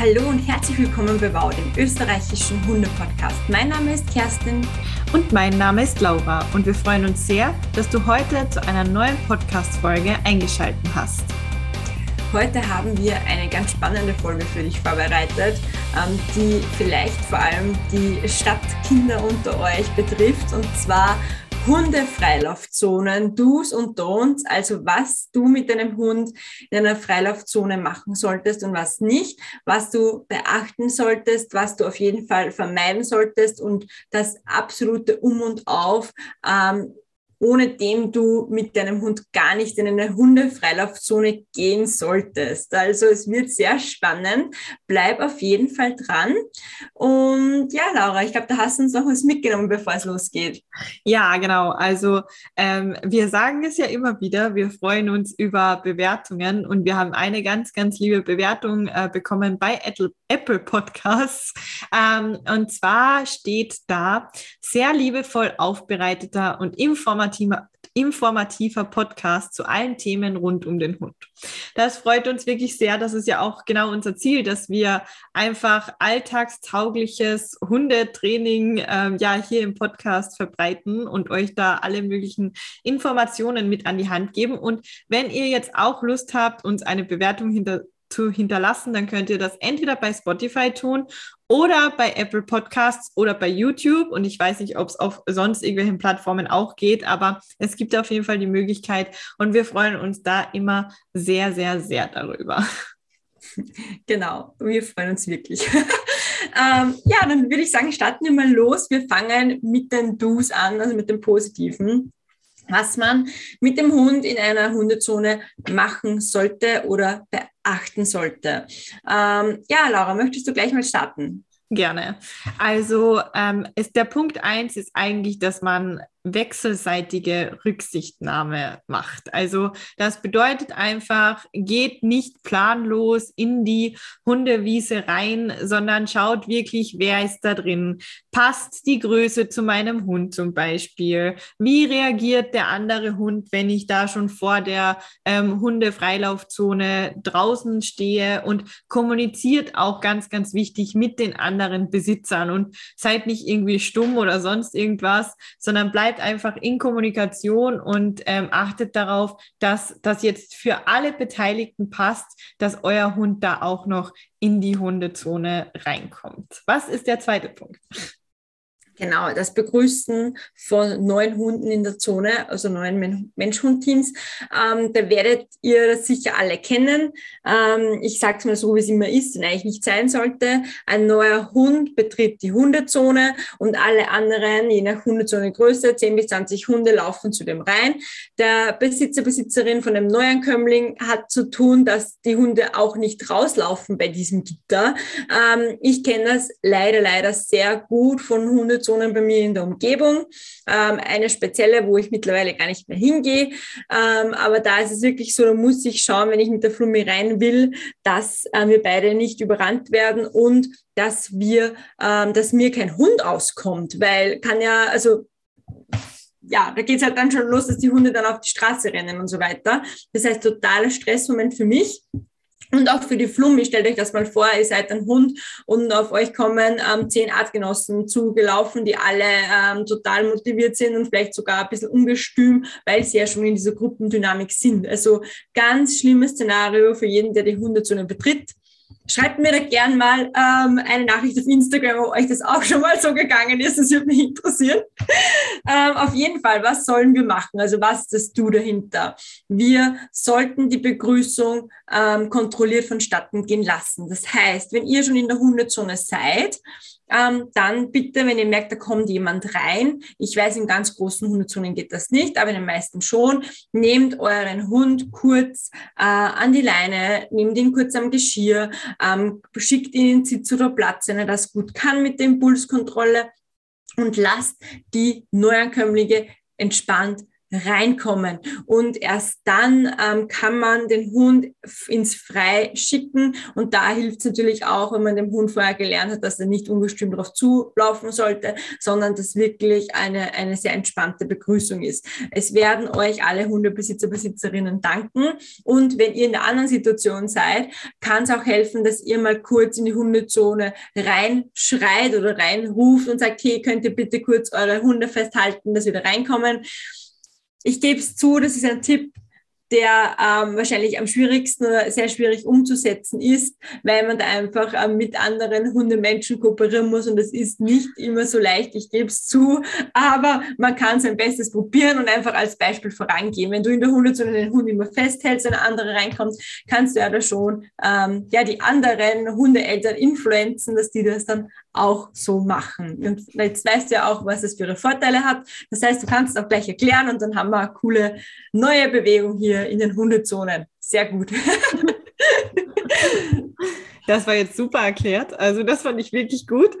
Hallo und herzlich willkommen bei Wow, dem österreichischen Hunde-Podcast. Mein Name ist Kerstin. Und mein Name ist Laura. Und wir freuen uns sehr, dass du heute zu einer neuen Podcast-Folge eingeschaltet hast. Heute haben wir eine ganz spannende Folge für dich vorbereitet, ähm, die vielleicht vor allem die Stadtkinder unter euch betrifft. Und zwar Hundefreilaufzonen, Do's und Don'ts, also was du mit deinem Hund in einer Freilaufzone machen solltest und was nicht, was du beachten solltest, was du auf jeden Fall vermeiden solltest und das absolute Um und Auf, ähm, ohne dem du mit deinem Hund gar nicht in eine Hundefreilaufzone gehen solltest. Also es wird sehr spannend. Bleib auf jeden Fall dran. Und ja, Laura, ich glaube, da hast du uns noch was mitgenommen, bevor es losgeht. Ja, genau. Also ähm, wir sagen es ja immer wieder, wir freuen uns über Bewertungen und wir haben eine ganz, ganz liebe Bewertung äh, bekommen bei Apple, Apple Podcasts. Ähm, und zwar steht da sehr liebevoll aufbereiteter und informativer informativer, Podcast zu allen Themen rund um den Hund. Das freut uns wirklich sehr. Das ist ja auch genau unser Ziel, dass wir einfach alltagstaugliches Hundetraining ähm, ja hier im Podcast verbreiten und euch da alle möglichen Informationen mit an die Hand geben. Und wenn ihr jetzt auch Lust habt, uns eine Bewertung hinter zu hinterlassen, dann könnt ihr das entweder bei Spotify tun oder bei Apple Podcasts oder bei YouTube. Und ich weiß nicht, ob es auf sonst irgendwelchen Plattformen auch geht, aber es gibt auf jeden Fall die Möglichkeit und wir freuen uns da immer sehr, sehr, sehr darüber. Genau, wir freuen uns wirklich. ähm, ja, dann würde ich sagen, starten wir mal los. Wir fangen mit den Do's an, also mit dem Positiven was man mit dem Hund in einer Hundezone machen sollte oder beachten sollte. Ähm, ja, Laura, möchtest du gleich mal starten? Gerne. Also ähm, ist der Punkt eins ist eigentlich, dass man wechselseitige Rücksichtnahme macht. Also das bedeutet einfach, geht nicht planlos in die Hundewiese rein, sondern schaut wirklich, wer ist da drin. Passt die Größe zu meinem Hund zum Beispiel? Wie reagiert der andere Hund, wenn ich da schon vor der ähm, Hundefreilaufzone draußen stehe und kommuniziert auch ganz, ganz wichtig mit den anderen Besitzern und seid nicht irgendwie stumm oder sonst irgendwas, sondern bleibt einfach in Kommunikation und ähm, achtet darauf, dass das jetzt für alle Beteiligten passt, dass euer Hund da auch noch in die Hundezone reinkommt. Was ist der zweite Punkt? Genau, das Begrüßen von neuen Hunden in der Zone, also neuen Mensch-Hund-Teams. Ähm, da werdet ihr das sicher alle kennen. Ähm, ich sage es mal so, wie es immer ist und eigentlich nicht sein sollte. Ein neuer Hund betritt die Hundezone und alle anderen, je nach Hundezone-Größe, 10 bis 20 Hunde laufen zu dem rein. Der Besitzer, Besitzerin von dem Neuankömmling hat zu tun, dass die Hunde auch nicht rauslaufen bei diesem Gitter. Ähm, ich kenne das leider, leider sehr gut von Hundezonen Zonen bei mir in der Umgebung. Ähm, eine spezielle, wo ich mittlerweile gar nicht mehr hingehe. Ähm, aber da ist es wirklich so, da muss ich schauen, wenn ich mit der Flummi rein will, dass äh, wir beide nicht überrannt werden und dass wir, ähm, dass mir kein Hund auskommt, weil kann ja, also ja, da geht es halt dann schon los, dass die Hunde dann auf die Straße rennen und so weiter. Das heißt, totaler Stressmoment für mich. Und auch für die Flummi, stellt euch das mal vor, ihr seid ein Hund und auf euch kommen ähm, zehn Artgenossen zugelaufen, die alle ähm, total motiviert sind und vielleicht sogar ein bisschen ungestüm, weil sie ja schon in dieser Gruppendynamik sind. Also ganz schlimmes Szenario für jeden, der die Hundezone betritt. Schreibt mir da gern mal ähm, eine Nachricht auf Instagram, ob euch das auch schon mal so gegangen ist. Das würde mich interessieren. ähm, auf jeden Fall, was sollen wir machen? Also was ist das Du dahinter? Wir sollten die Begrüßung ähm, kontrolliert vonstatten gehen lassen. Das heißt, wenn ihr schon in der Hundezone seid, ähm, dann bitte, wenn ihr merkt, da kommt jemand rein, ich weiß, in ganz großen Hundezonen geht das nicht, aber in den meisten schon, nehmt euren Hund kurz äh, an die Leine, nehmt ihn kurz am Geschirr, ähm, schickt ihn in den Sitz oder Platz, wenn er das gut kann mit der Impulskontrolle und lasst die Neuankömmlinge entspannt reinkommen. Und erst dann ähm, kann man den Hund ins Frei schicken. Und da hilft es natürlich auch, wenn man dem Hund vorher gelernt hat, dass er nicht ungestüm darauf zulaufen sollte, sondern dass wirklich eine, eine sehr entspannte Begrüßung ist. Es werden euch alle Hundebesitzer, Besitzerinnen danken. Und wenn ihr in der anderen Situation seid, kann es auch helfen, dass ihr mal kurz in die Hundezone reinschreit oder reinruft und sagt, hey, könnt ihr bitte kurz eure Hunde festhalten, dass wir da reinkommen ich gebe es zu, das ist ein Tipp, der ähm, wahrscheinlich am schwierigsten oder sehr schwierig umzusetzen ist, weil man da einfach ähm, mit anderen Hundemenschen kooperieren muss und das ist nicht immer so leicht, ich gebe es zu, aber man kann sein Bestes probieren und einfach als Beispiel vorangehen. Wenn du in der Hundezone den Hund immer festhältst, wenn ein anderer reinkommt, kannst du ja da schon ähm, ja, die anderen Hundeeltern influenzen, dass die das dann auch so machen. Und jetzt weißt du ja auch, was es für ihre Vorteile hat. Das heißt, du kannst es auch gleich erklären und dann haben wir eine coole neue Bewegung hier in den Hundezonen. Sehr gut. Das war jetzt super erklärt. Also das fand ich wirklich gut.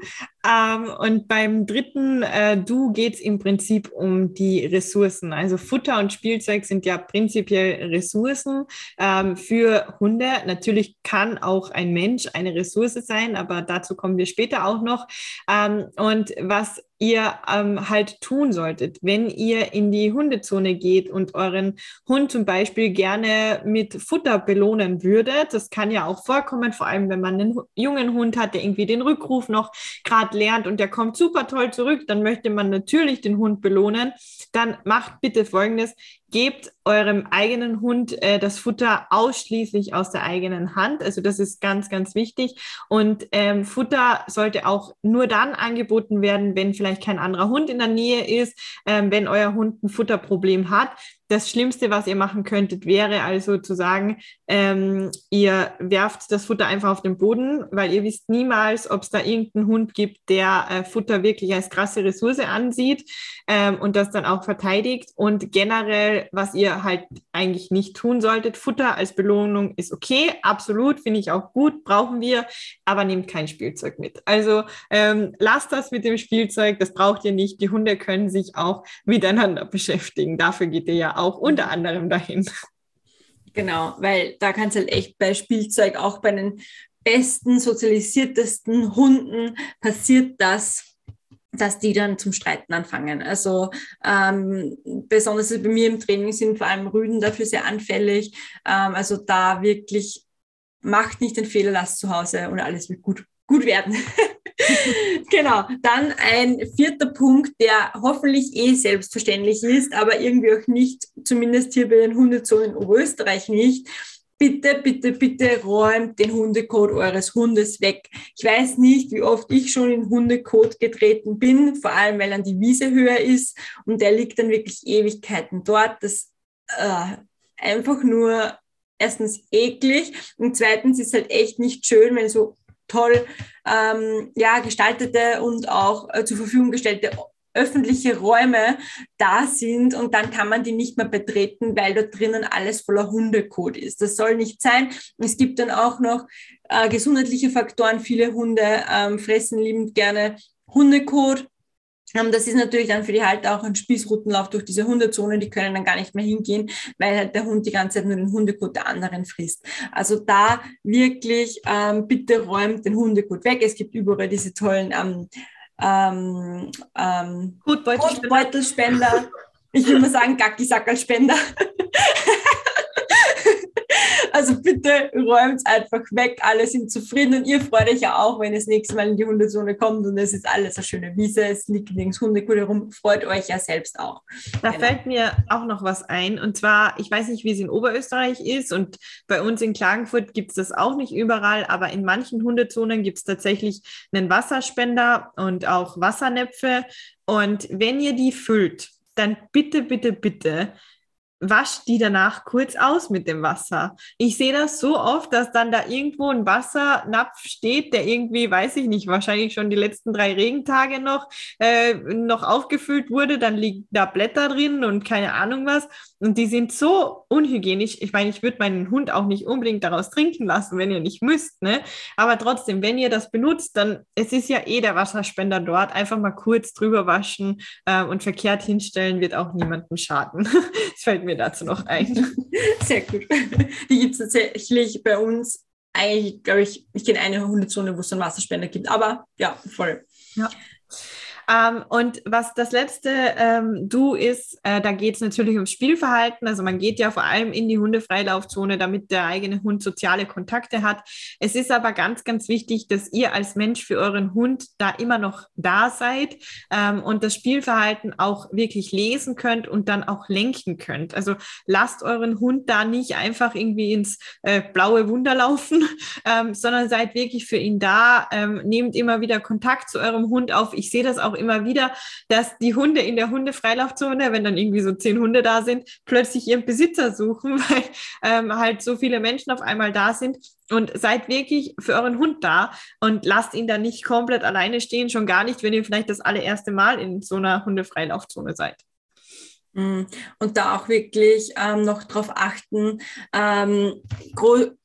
Ähm, und beim dritten äh, Du geht es im Prinzip um die Ressourcen. Also Futter und Spielzeug sind ja prinzipiell Ressourcen ähm, für Hunde. Natürlich kann auch ein Mensch eine Ressource sein, aber dazu kommen wir später auch noch. Ähm, und was ihr ähm, halt tun solltet, wenn ihr in die Hundezone geht und euren Hund zum Beispiel gerne mit Futter belohnen würdet. Das kann ja auch vorkommen, vor allem wenn man einen jungen Hund hat, der irgendwie den Rückruf noch gerade lernt und der kommt super toll zurück, dann möchte man natürlich den Hund belohnen. Dann macht bitte Folgendes gebt eurem eigenen Hund äh, das Futter ausschließlich aus der eigenen Hand. Also das ist ganz, ganz wichtig. Und ähm, Futter sollte auch nur dann angeboten werden, wenn vielleicht kein anderer Hund in der Nähe ist, ähm, wenn euer Hund ein Futterproblem hat. Das Schlimmste, was ihr machen könntet, wäre also zu sagen, ähm, ihr werft das Futter einfach auf den Boden, weil ihr wisst niemals, ob es da irgendeinen Hund gibt, der äh, Futter wirklich als krasse Ressource ansieht ähm, und das dann auch verteidigt. Und generell was ihr halt eigentlich nicht tun solltet. Futter als Belohnung ist okay, absolut, finde ich auch gut, brauchen wir, aber nehmt kein Spielzeug mit. Also ähm, lasst das mit dem Spielzeug, das braucht ihr nicht. Die Hunde können sich auch miteinander beschäftigen. Dafür geht ihr ja auch unter anderem dahin. Genau, weil da kann es halt echt bei Spielzeug auch bei den besten, sozialisiertesten Hunden passiert das, dass die dann zum Streiten anfangen. Also ähm, besonders bei mir im Training sind vor allem Rüden dafür sehr anfällig. Ähm, also da wirklich macht nicht den Fehler, lasst zu Hause und alles wird gut, gut werden. genau. Dann ein vierter Punkt, der hoffentlich eh selbstverständlich ist, aber irgendwie auch nicht, zumindest hier bei den Hundezonen in Oberösterreich nicht bitte, bitte, bitte räumt den Hundekot eures Hundes weg. Ich weiß nicht, wie oft ich schon in Hundekot getreten bin, vor allem weil dann die Wiese höher ist und der liegt dann wirklich Ewigkeiten dort. Das äh, einfach nur erstens eklig und zweitens ist halt echt nicht schön, wenn so toll ähm, ja, gestaltete und auch äh, zur Verfügung gestellte öffentliche Räume da sind und dann kann man die nicht mehr betreten, weil dort drinnen alles voller Hundekot ist. Das soll nicht sein. Es gibt dann auch noch äh, gesundheitliche Faktoren. Viele Hunde ähm, fressen liebend gerne Hundekot. Ähm, das ist natürlich dann für die Halter auch ein Spießrutenlauf durch diese Hundezone. Die können dann gar nicht mehr hingehen, weil halt der Hund die ganze Zeit nur den Hundekot der anderen frisst. Also da wirklich ähm, bitte räumt den Hundekot weg. Es gibt überall diese tollen ähm, ähm, ähm, Gutbeutelspender. Ich will mal sagen, Gacki-Sackerl-Spender. Also bitte räumt einfach weg, alle sind zufrieden und ihr freut euch ja auch, wenn es nächstes Mal in die Hundezone kommt und es ist alles eine schöne Wiese, es liegt nirgends Hundekuh herum, freut euch ja selbst auch. Da genau. fällt mir auch noch was ein und zwar, ich weiß nicht, wie es in Oberösterreich ist und bei uns in Klagenfurt gibt es das auch nicht überall, aber in manchen Hundezonen gibt es tatsächlich einen Wasserspender und auch Wassernäpfe und wenn ihr die füllt, dann bitte, bitte, bitte wascht die danach kurz aus mit dem Wasser. Ich sehe das so oft, dass dann da irgendwo ein Wassernapf steht, der irgendwie, weiß ich nicht, wahrscheinlich schon die letzten drei Regentage noch, äh, noch aufgefüllt wurde. Dann liegen da Blätter drin und keine Ahnung was. Und die sind so unhygienisch. Ich meine, ich würde meinen Hund auch nicht unbedingt daraus trinken lassen, wenn ihr nicht müsst. Ne? Aber trotzdem, wenn ihr das benutzt, dann es ist ja eh der Wasserspender dort. Einfach mal kurz drüber waschen äh, und verkehrt hinstellen, wird auch niemandem schaden. das fällt mir dazu noch ein. Sehr gut. Die gibt es tatsächlich bei uns eigentlich, glaube ich, ich kenne eine Hundezone, wo es einen Wasserspender gibt. Aber ja, voll. Ja. Ähm, und was das letzte ähm, Du ist, äh, da geht es natürlich ums Spielverhalten. Also man geht ja vor allem in die Hundefreilaufzone, damit der eigene Hund soziale Kontakte hat. Es ist aber ganz, ganz wichtig, dass ihr als Mensch für euren Hund da immer noch da seid ähm, und das Spielverhalten auch wirklich lesen könnt und dann auch lenken könnt. Also lasst euren Hund da nicht einfach irgendwie ins äh, blaue Wunder laufen, ähm, sondern seid wirklich für ihn da. Ähm, nehmt immer wieder Kontakt zu eurem Hund auf. Ich sehe das auch immer wieder, dass die Hunde in der Hundefreilaufzone, wenn dann irgendwie so zehn Hunde da sind, plötzlich ihren Besitzer suchen, weil ähm, halt so viele Menschen auf einmal da sind. Und seid wirklich für euren Hund da und lasst ihn dann nicht komplett alleine stehen, schon gar nicht, wenn ihr vielleicht das allererste Mal in so einer Hundefreilaufzone seid. Mm. Und da auch wirklich ähm, noch darauf achten. Ähm,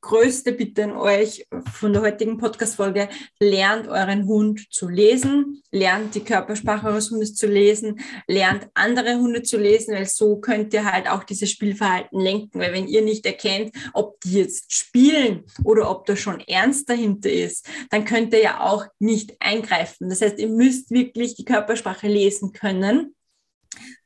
größte Bitte an euch von der heutigen Podcast-Folge, lernt euren Hund zu lesen, lernt die Körpersprache eures Hundes zu lesen, lernt andere Hunde zu lesen, weil so könnt ihr halt auch dieses Spielverhalten lenken. Weil wenn ihr nicht erkennt, ob die jetzt spielen oder ob da schon Ernst dahinter ist, dann könnt ihr ja auch nicht eingreifen. Das heißt, ihr müsst wirklich die Körpersprache lesen können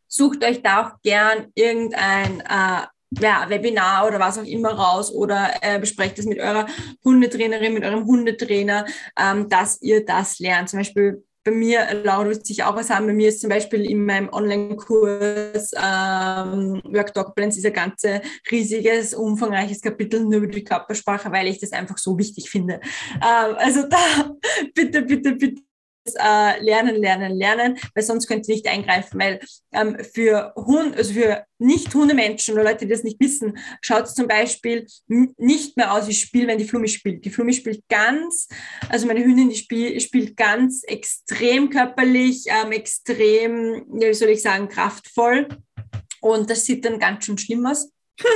sucht euch da auch gern irgendein äh, ja, Webinar oder was auch immer raus oder äh, besprecht es mit eurer Hundetrainerin, mit eurem Hundetrainer, ähm, dass ihr das lernt. Zum Beispiel bei mir, Laura wird sich auch was haben, bei mir ist zum Beispiel in meinem Online-Kurs ähm, Work Dog Plans dieser ganze riesiges, umfangreiches Kapitel nur über die Körpersprache, weil ich das einfach so wichtig finde. Ähm, also da bitte, bitte, bitte äh, lernen, lernen, lernen, weil sonst könnt ihr nicht eingreifen, weil ähm, für Hund, also für nicht-Hundemenschen oder Leute, die das nicht wissen, schaut es zum Beispiel nicht mehr aus wie Spiel, wenn die Flummi spielt. Die Flummi spielt ganz, also meine Hündin, die spiel, spielt ganz extrem körperlich, ähm, extrem, wie soll ich sagen, kraftvoll. Und das sieht dann ganz schön schlimm aus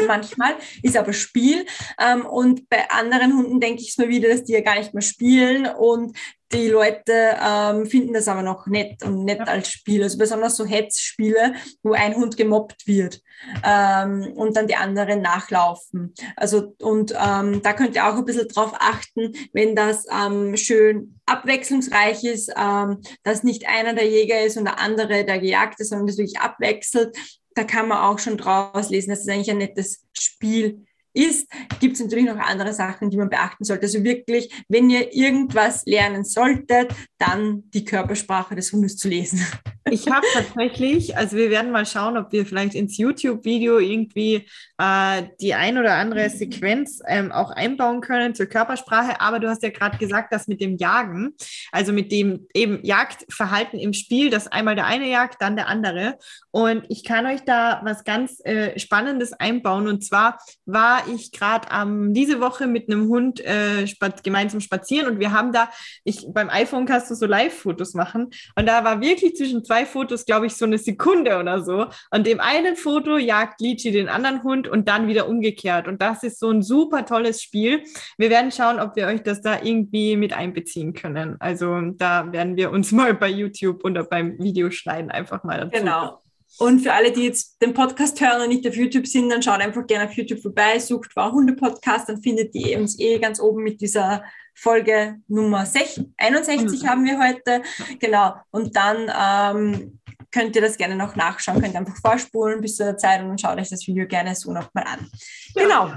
manchmal, ist aber Spiel. Ähm, und bei anderen Hunden denke ich es mal wieder, dass die ja gar nicht mehr spielen und die Leute ähm, finden das aber noch nett und nett ja. als Spiel. Also besonders so Hetzspiele, wo ein Hund gemobbt wird ähm, und dann die anderen nachlaufen. Also und ähm, da könnt ihr auch ein bisschen drauf achten, wenn das ähm, schön abwechslungsreich ist, ähm, dass nicht einer der Jäger ist und der andere der Gejagte, sondern das wirklich abwechselt. Da kann man auch schon draus lesen, dass es eigentlich ein nettes Spiel ist, gibt es natürlich noch andere Sachen, die man beachten sollte. Also wirklich, wenn ihr irgendwas lernen solltet, dann die Körpersprache des Hundes zu lesen. Ich habe tatsächlich, also wir werden mal schauen, ob wir vielleicht ins YouTube-Video irgendwie äh, die ein oder andere Sequenz ähm, auch einbauen können zur Körpersprache. Aber du hast ja gerade gesagt, dass mit dem Jagen, also mit dem eben Jagdverhalten im Spiel, dass einmal der eine jagt, dann der andere. Und ich kann euch da was ganz äh, Spannendes einbauen. Und zwar war ich gerade ähm, diese Woche mit einem Hund äh, spat gemeinsam spazieren und wir haben da, ich beim iPhone kannst du so Live-Fotos machen. Und da war wirklich zwischen zwei Fotos, glaube ich, so eine Sekunde oder so. Und dem einen Foto jagt Lichi den anderen Hund und dann wieder umgekehrt. Und das ist so ein super tolles Spiel. Wir werden schauen, ob wir euch das da irgendwie mit einbeziehen können. Also da werden wir uns mal bei YouTube oder beim Videoschneiden einfach mal dazu. Genau. Und für alle, die jetzt den Podcast hören und nicht auf YouTube sind, dann schaut einfach gerne auf YouTube vorbei, sucht Wow Hunde Podcast, dann findet ihr uns eh ganz oben mit dieser Folge Nummer 6, 61 mhm. haben wir heute. Genau. Und dann ähm, könnt ihr das gerne noch nachschauen, könnt einfach vorspulen bis zu der Zeit und dann schaut euch das Video gerne so nochmal an. Genau.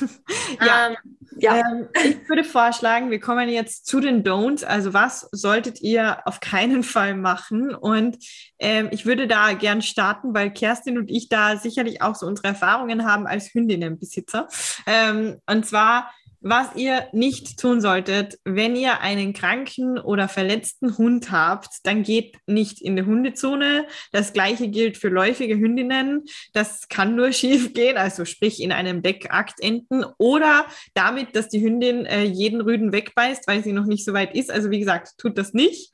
ja. Ähm, ja. Ähm, ich würde vorschlagen, wir kommen jetzt zu den Don'ts. Also was solltet ihr auf keinen Fall machen? Und ähm, ich würde da gern starten, weil Kerstin und ich da sicherlich auch so unsere Erfahrungen haben als Hündinnenbesitzer. Ähm, und zwar was ihr nicht tun solltet, wenn ihr einen kranken oder verletzten Hund habt, dann geht nicht in die Hundezone. Das gleiche gilt für läufige Hündinnen. Das kann nur schief gehen, also sprich in einem Deckakt enden oder damit, dass die Hündin äh, jeden Rüden wegbeißt, weil sie noch nicht so weit ist. Also wie gesagt, tut das nicht.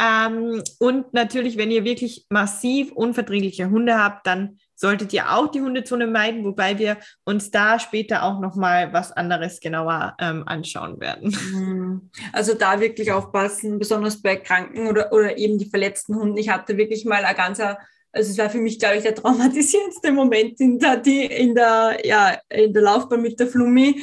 Ähm, und natürlich, wenn ihr wirklich massiv unverträgliche Hunde habt, dann solltet ihr auch die Hundezone meiden, wobei wir uns da später auch noch mal was anderes genauer ähm, anschauen werden. Mhm. Also da wirklich aufpassen, besonders bei Kranken oder, oder eben die verletzten Hunden. Ich hatte wirklich mal ein ganzer also es war für mich, glaube ich, der traumatisierendste Moment in der, die, in der, ja, in der Laufbahn mit der Flummi,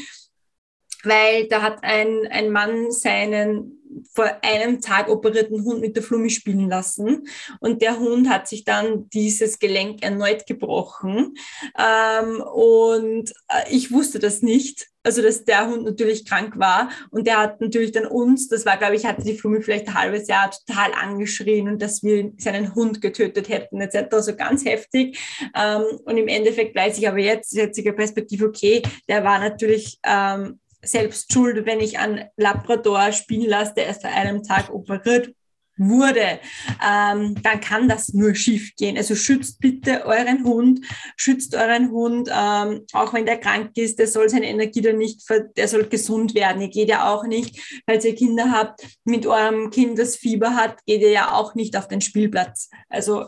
weil da hat ein, ein Mann seinen vor einem Tag operierten Hund mit der Flummi spielen lassen. Und der Hund hat sich dann dieses Gelenk erneut gebrochen. Ähm, und äh, ich wusste das nicht. Also, dass der Hund natürlich krank war. Und der hat natürlich dann uns, das war, glaube ich, hatte die Flummi vielleicht ein halbes Jahr total angeschrien und dass wir seinen Hund getötet hätten, etc. Also ganz heftig. Ähm, und im Endeffekt weiß ich aber jetzt, jetziger Perspektive, okay, der war natürlich ähm, selbst schuld, wenn ich einen Labrador spielen lasse, der erst an einem Tag operiert wurde, ähm, dann kann das nur schief gehen. Also schützt bitte euren Hund, schützt euren Hund, ähm, auch wenn der krank ist, der soll seine Energie dann nicht, der soll gesund werden. Ihr geht ja auch nicht, falls ihr Kinder habt, mit eurem Kind das Fieber hat, geht ihr ja auch nicht auf den Spielplatz. Also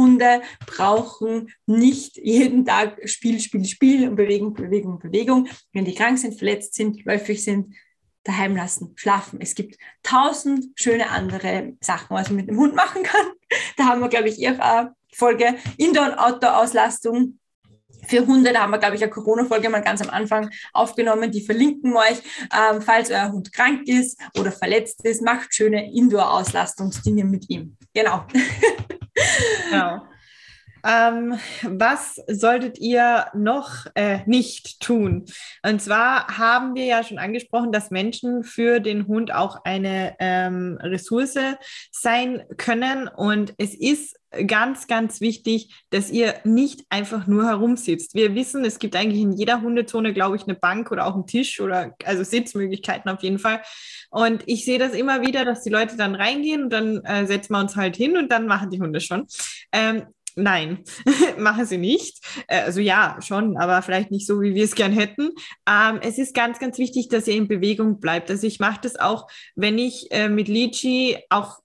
Hunde brauchen nicht jeden Tag Spiel, Spiel, Spiel und Bewegung, Bewegung, Bewegung. Wenn die krank sind, verletzt sind, läufig sind, daheim lassen, schlafen. Es gibt tausend schöne andere Sachen, was man mit dem Hund machen kann. Da haben wir, glaube ich, ihre Folge Indoor- und Outdoor-Auslastung für Hunde. Da haben wir, glaube ich, eine Corona-Folge mal ganz am Anfang aufgenommen. Die verlinken wir euch. Ähm, falls euer Hund krank ist oder verletzt ist, macht schöne Indoor-Auslastungsdinge mit ihm. Genau. Genau. Ähm, was solltet ihr noch äh, nicht tun? Und zwar haben wir ja schon angesprochen, dass Menschen für den Hund auch eine ähm, Ressource sein können. Und es ist ganz, ganz wichtig, dass ihr nicht einfach nur herumsitzt. Wir wissen, es gibt eigentlich in jeder Hundezone, glaube ich, eine Bank oder auch einen Tisch oder also Sitzmöglichkeiten auf jeden Fall. Und ich sehe das immer wieder, dass die Leute dann reingehen und dann äh, setzen wir uns halt hin und dann machen die Hunde schon. Ähm, Nein, machen sie nicht. Äh, also ja, schon, aber vielleicht nicht so, wie wir es gern hätten. Ähm, es ist ganz, ganz wichtig, dass ihr in Bewegung bleibt. Also ich mache das auch, wenn ich äh, mit Lichi auch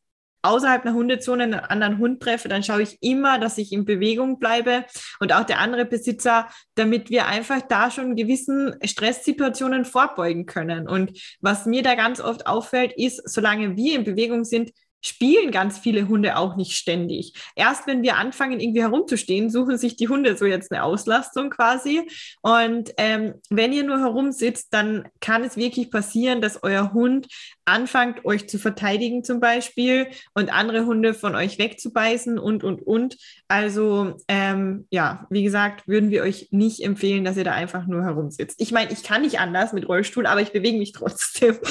außerhalb einer Hundezone einen anderen Hund treffe, dann schaue ich immer, dass ich in Bewegung bleibe und auch der andere Besitzer, damit wir einfach da schon gewissen Stresssituationen vorbeugen können. Und was mir da ganz oft auffällt, ist, solange wir in Bewegung sind, spielen ganz viele Hunde auch nicht ständig. Erst wenn wir anfangen, irgendwie herumzustehen, suchen sich die Hunde so jetzt eine Auslastung quasi. Und ähm, wenn ihr nur herumsitzt, dann kann es wirklich passieren, dass euer Hund anfangt, euch zu verteidigen zum Beispiel und andere Hunde von euch wegzubeißen und, und, und. Also ähm, ja, wie gesagt, würden wir euch nicht empfehlen, dass ihr da einfach nur herumsitzt. Ich meine, ich kann nicht anders mit Rollstuhl, aber ich bewege mich trotzdem.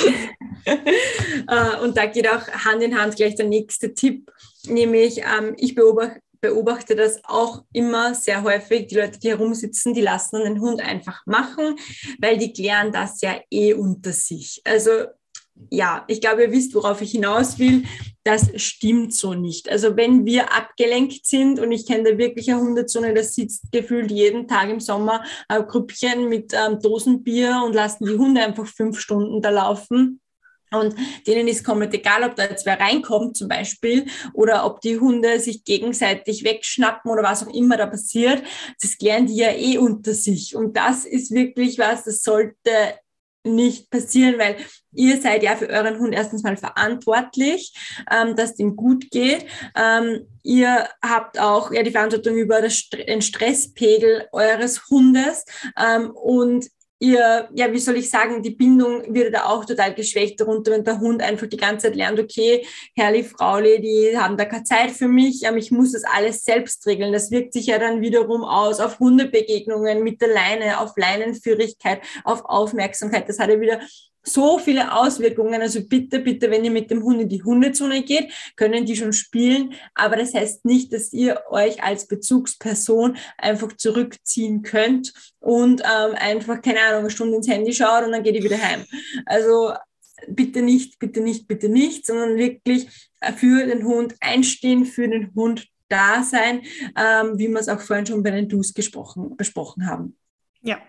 Äh, und da geht auch Hand in Hand gleich der nächste Tipp, nämlich ähm, ich beobachte beobachte das auch immer sehr häufig. Die Leute, die herumsitzen, die lassen den Hund einfach machen, weil die klären das ja eh unter sich. Also ja, ich glaube, ihr wisst, worauf ich hinaus will. Das stimmt so nicht. Also wenn wir abgelenkt sind und ich kenne da wirklich eine Hundezone, das sitzt gefühlt jeden Tag im Sommer ein Grüppchen mit ähm, Dosenbier und lassen die Hunde einfach fünf Stunden da laufen. Und denen ist komplett egal, ob da jetzt wer reinkommt zum Beispiel oder ob die Hunde sich gegenseitig wegschnappen oder was auch immer da passiert. Das klären die ja eh unter sich. Und das ist wirklich was, das sollte nicht passieren, weil ihr seid ja für euren Hund erstens mal verantwortlich, ähm, dass dem gut geht. Ähm, ihr habt auch ja die Verantwortung über das, den Stresspegel eures Hundes ähm, und ihr, ja, wie soll ich sagen, die Bindung wird da auch total geschwächt darunter, wenn der Hund einfach die ganze Zeit lernt, okay, Herrli, Frauli, die haben da keine Zeit für mich, ich muss das alles selbst regeln. Das wirkt sich ja dann wiederum aus auf Hundebegegnungen mit der Leine, auf Leinenführigkeit, auf Aufmerksamkeit. Das hat ja wieder so viele Auswirkungen. Also bitte, bitte, wenn ihr mit dem Hund in die Hundezone geht, können die schon spielen. Aber das heißt nicht, dass ihr euch als Bezugsperson einfach zurückziehen könnt und ähm, einfach, keine Ahnung, eine Stunde ins Handy schaut und dann geht ihr wieder heim. Also bitte nicht, bitte nicht, bitte nicht, sondern wirklich für den Hund einstehen, für den Hund da sein, ähm, wie wir es auch vorhin schon bei den Dus gesprochen, besprochen haben. Ja,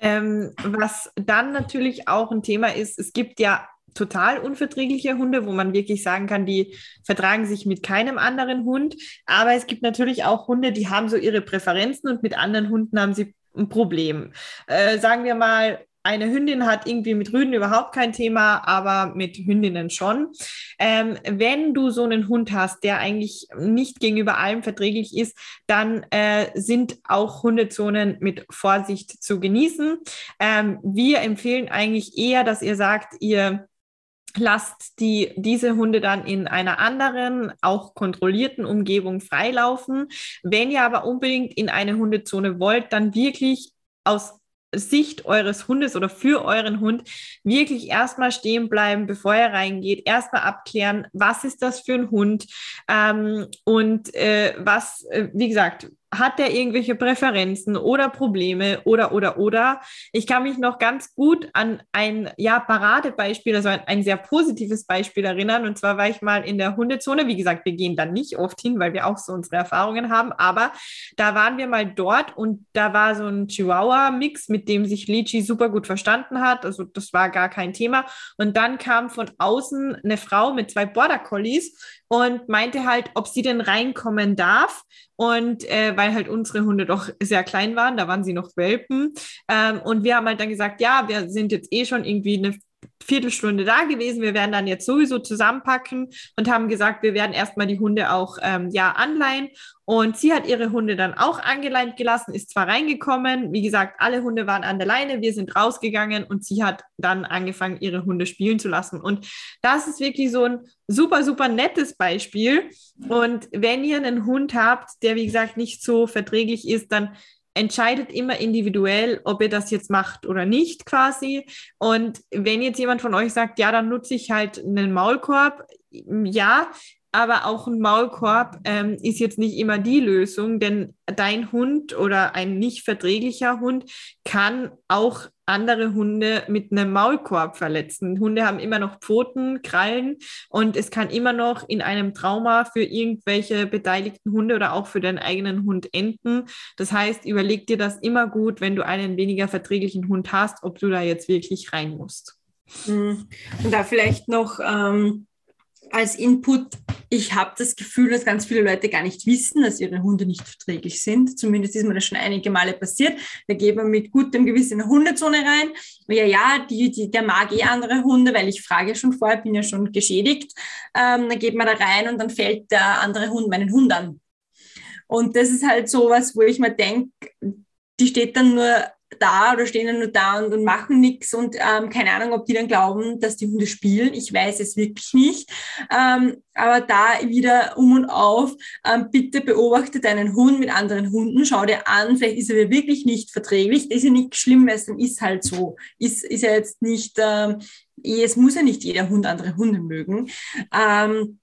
ähm, was dann natürlich auch ein Thema ist, es gibt ja total unverträgliche Hunde, wo man wirklich sagen kann, die vertragen sich mit keinem anderen Hund. Aber es gibt natürlich auch Hunde, die haben so ihre Präferenzen und mit anderen Hunden haben sie ein Problem. Äh, sagen wir mal, eine Hündin hat irgendwie mit Rüden überhaupt kein Thema, aber mit Hündinnen schon. Ähm, wenn du so einen Hund hast, der eigentlich nicht gegenüber allem verträglich ist, dann äh, sind auch Hundezonen mit Vorsicht zu genießen. Ähm, wir empfehlen eigentlich eher, dass ihr sagt, ihr lasst die, diese Hunde dann in einer anderen, auch kontrollierten Umgebung freilaufen. Wenn ihr aber unbedingt in eine Hundezone wollt, dann wirklich aus Sicht eures Hundes oder für euren Hund wirklich erstmal stehen bleiben, bevor er reingeht, erstmal abklären, was ist das für ein Hund ähm, und äh, was, äh, wie gesagt, hat der irgendwelche Präferenzen oder Probleme oder, oder, oder? Ich kann mich noch ganz gut an ein, ja, Paradebeispiel, also ein, ein sehr positives Beispiel erinnern. Und zwar war ich mal in der Hundezone. Wie gesagt, wir gehen da nicht oft hin, weil wir auch so unsere Erfahrungen haben. Aber da waren wir mal dort und da war so ein Chihuahua-Mix, mit dem sich Lichi super gut verstanden hat. Also das war gar kein Thema. Und dann kam von außen eine Frau mit zwei Border Collies und meinte halt, ob sie denn reinkommen darf. Und äh, weil halt unsere Hunde doch sehr klein waren, da waren sie noch Welpen. Ähm, und wir haben halt dann gesagt, ja, wir sind jetzt eh schon irgendwie eine Viertelstunde da gewesen. Wir werden dann jetzt sowieso zusammenpacken und haben gesagt, wir werden erstmal die Hunde auch ähm, ja anleihen. Und sie hat ihre Hunde dann auch angeleint gelassen, ist zwar reingekommen, wie gesagt, alle Hunde waren an der Leine, wir sind rausgegangen und sie hat dann angefangen, ihre Hunde spielen zu lassen. Und das ist wirklich so ein super, super nettes Beispiel. Und wenn ihr einen Hund habt, der, wie gesagt, nicht so verträglich ist, dann entscheidet immer individuell, ob ihr das jetzt macht oder nicht quasi. Und wenn jetzt jemand von euch sagt, ja, dann nutze ich halt einen Maulkorb, ja, aber auch ein Maulkorb ähm, ist jetzt nicht immer die Lösung, denn dein Hund oder ein nicht verträglicher Hund kann auch andere Hunde mit einem Maulkorb verletzen. Hunde haben immer noch Pfoten, Krallen und es kann immer noch in einem Trauma für irgendwelche beteiligten Hunde oder auch für deinen eigenen Hund enden. Das heißt, überleg dir das immer gut, wenn du einen weniger verträglichen Hund hast, ob du da jetzt wirklich rein musst. Mhm. Und da vielleicht noch ähm, als Input, ich habe das Gefühl, dass ganz viele Leute gar nicht wissen, dass ihre Hunde nicht verträglich sind. Zumindest ist mir das schon einige Male passiert. Da geht man mit gutem Gewissen in eine Hundezone rein. Ja, ja, die, die, der mag eh andere Hunde, weil ich frage schon vorher, bin ja schon geschädigt. Ähm, dann geht man da rein und dann fällt der andere Hund meinen Hund an. Und das ist halt so was, wo ich mir denke, die steht dann nur da oder stehen dann nur da und, und machen nichts und ähm, keine Ahnung, ob die dann glauben, dass die Hunde spielen. Ich weiß es wirklich nicht. Ähm, aber da wieder um und auf, ähm, bitte beobachte deinen Hund mit anderen Hunden, schau dir an, vielleicht ist er wirklich nicht verträglich. Das ist ja nicht schlimm, weil es ist halt so. Ist, ist ja jetzt nicht, ähm, es muss ja nicht jeder Hund andere Hunde mögen. Ähm,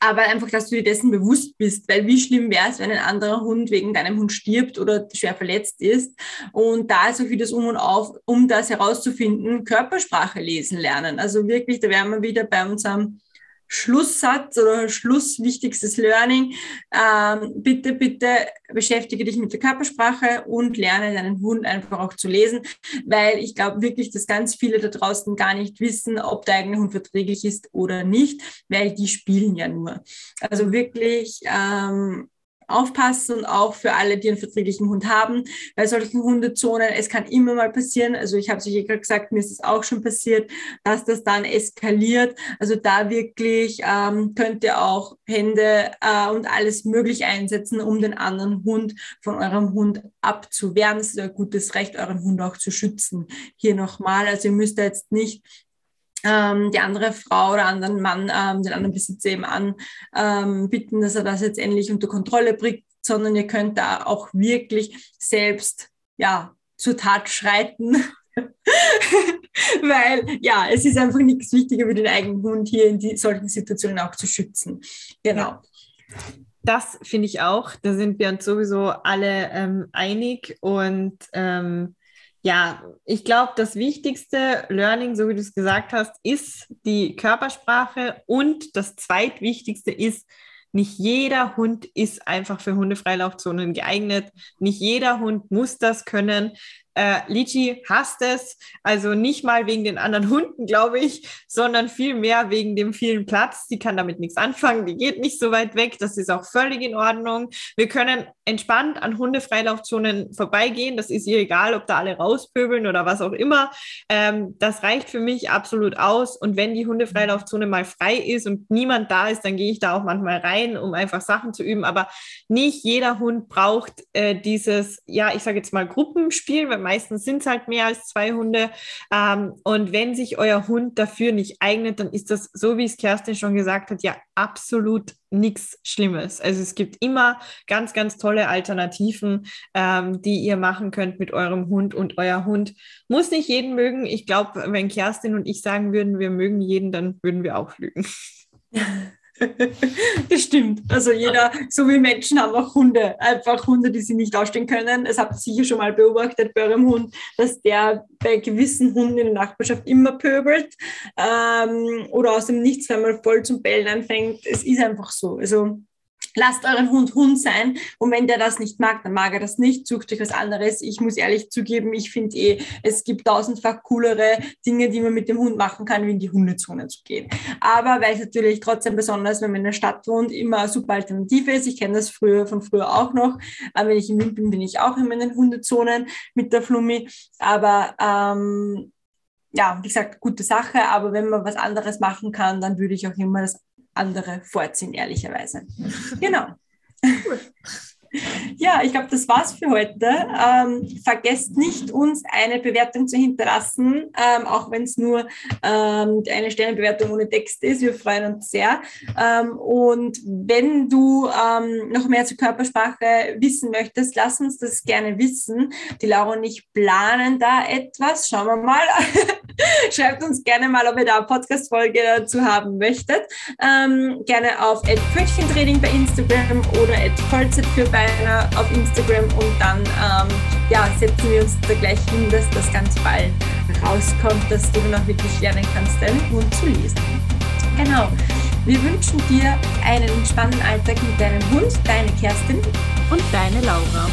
aber einfach, dass du dir dessen bewusst bist, weil wie schlimm wäre es, wenn ein anderer Hund wegen deinem Hund stirbt oder schwer verletzt ist. Und da ist auch wieder das Um und Auf, um das herauszufinden, Körpersprache lesen lernen. Also wirklich, da wären wir wieder bei unserem Schlusssatz oder schlusswichtigstes Learning. Ähm, bitte, bitte beschäftige dich mit der Körpersprache und lerne deinen Hund einfach auch zu lesen, weil ich glaube wirklich, dass ganz viele da draußen gar nicht wissen, ob der eigene Hund verträglich ist oder nicht, weil die spielen ja nur. Also wirklich ähm, aufpassen und auch für alle, die einen verträglichen Hund haben. Bei solchen Hundezonen, es kann immer mal passieren, also ich habe es euch gerade gesagt, mir ist es auch schon passiert, dass das dann eskaliert. Also da wirklich ähm, könnt ihr auch Hände äh, und alles möglich einsetzen, um den anderen Hund von eurem Hund abzuwehren. Es ist ein gutes Recht, euren Hund auch zu schützen. Hier nochmal, also ihr müsst jetzt nicht ähm, die andere Frau oder anderen Mann, ähm, den anderen Besitzer eben anbitten, ähm, dass er das jetzt endlich unter Kontrolle bringt, sondern ihr könnt da auch wirklich selbst ja zur Tat schreiten Weil ja, es ist einfach nichts wichtiger wie den eigenen Hund hier in die, solchen Situationen auch zu schützen. Genau. Das finde ich auch. Da sind wir uns sowieso alle ähm, einig. Und ähm, ja, ich glaube, das wichtigste Learning, so wie du es gesagt hast, ist die Körpersprache. Und das zweitwichtigste ist, nicht jeder Hund ist einfach für Hundefreilaufzonen geeignet. Nicht jeder Hund muss das können. Äh, Lichi hasst es, also nicht mal wegen den anderen Hunden, glaube ich, sondern vielmehr wegen dem vielen Platz. Die kann damit nichts anfangen, die geht nicht so weit weg, das ist auch völlig in Ordnung. Wir können entspannt an Hundefreilaufzonen vorbeigehen, das ist ihr egal, ob da alle rauspöbeln oder was auch immer. Ähm, das reicht für mich absolut aus und wenn die Hundefreilaufzone mal frei ist und niemand da ist, dann gehe ich da auch manchmal rein, um einfach Sachen zu üben, aber nicht jeder Hund braucht äh, dieses, ja, ich sage jetzt mal Gruppenspiel, weil meistens sind es halt mehr als zwei Hunde. Ähm, und wenn sich euer Hund dafür nicht eignet, dann ist das, so wie es Kerstin schon gesagt hat, ja absolut nichts Schlimmes. Also es gibt immer ganz, ganz tolle Alternativen, ähm, die ihr machen könnt mit eurem Hund. Und euer Hund muss nicht jeden mögen. Ich glaube, wenn Kerstin und ich sagen würden, wir mögen jeden, dann würden wir auch lügen. das stimmt. Also jeder, so wie Menschen haben auch Hunde, einfach Hunde, die sie nicht ausstehen können. Es habt ihr sicher schon mal beobachtet bei eurem Hund, dass der bei gewissen Hunden in der Nachbarschaft immer pöbelt ähm, oder aus dem Nichts einmal voll zum Bellen anfängt. Es ist einfach so. Also Lasst euren Hund Hund sein und wenn der das nicht mag, dann mag er das nicht. Sucht euch was anderes. Ich muss ehrlich zugeben, ich finde eh, es gibt tausendfach coolere Dinge, die man mit dem Hund machen kann, wie in die Hundezone zu gehen. Aber weil es natürlich trotzdem besonders, wenn man in der Stadt wohnt, immer eine super Alternative ist. Ich kenne das früher von früher auch noch. Aber wenn ich im Wind bin, bin ich auch immer in den Hundezonen mit der Flummi. Aber ähm, ja, wie gesagt, gute Sache, aber wenn man was anderes machen kann, dann würde ich auch immer das andere vorziehen, ehrlicherweise. Genau. Cool. Ja, ich glaube, das war's für heute. Ähm, vergesst nicht, uns eine Bewertung zu hinterlassen, ähm, auch wenn es nur ähm, eine Stellenbewertung ohne Text ist. Wir freuen uns sehr. Ähm, und wenn du ähm, noch mehr zur Körpersprache wissen möchtest, lass uns das gerne wissen. Die Laura und ich planen da etwas. Schauen wir mal. Schreibt uns gerne mal, ob ihr da eine Podcast-Folge dazu haben möchtet. Ähm, gerne auf Pfötchentraining bei Instagram oder für Beine auf Instagram und dann ähm, ja, setzen wir uns da gleich hin, dass das ganz bald rauskommt, dass du auch wirklich lernen kannst, deinen Hund zu lesen. Genau. Wir wünschen dir einen entspannten Alltag mit deinem Hund, deine Kerstin und deine Laura.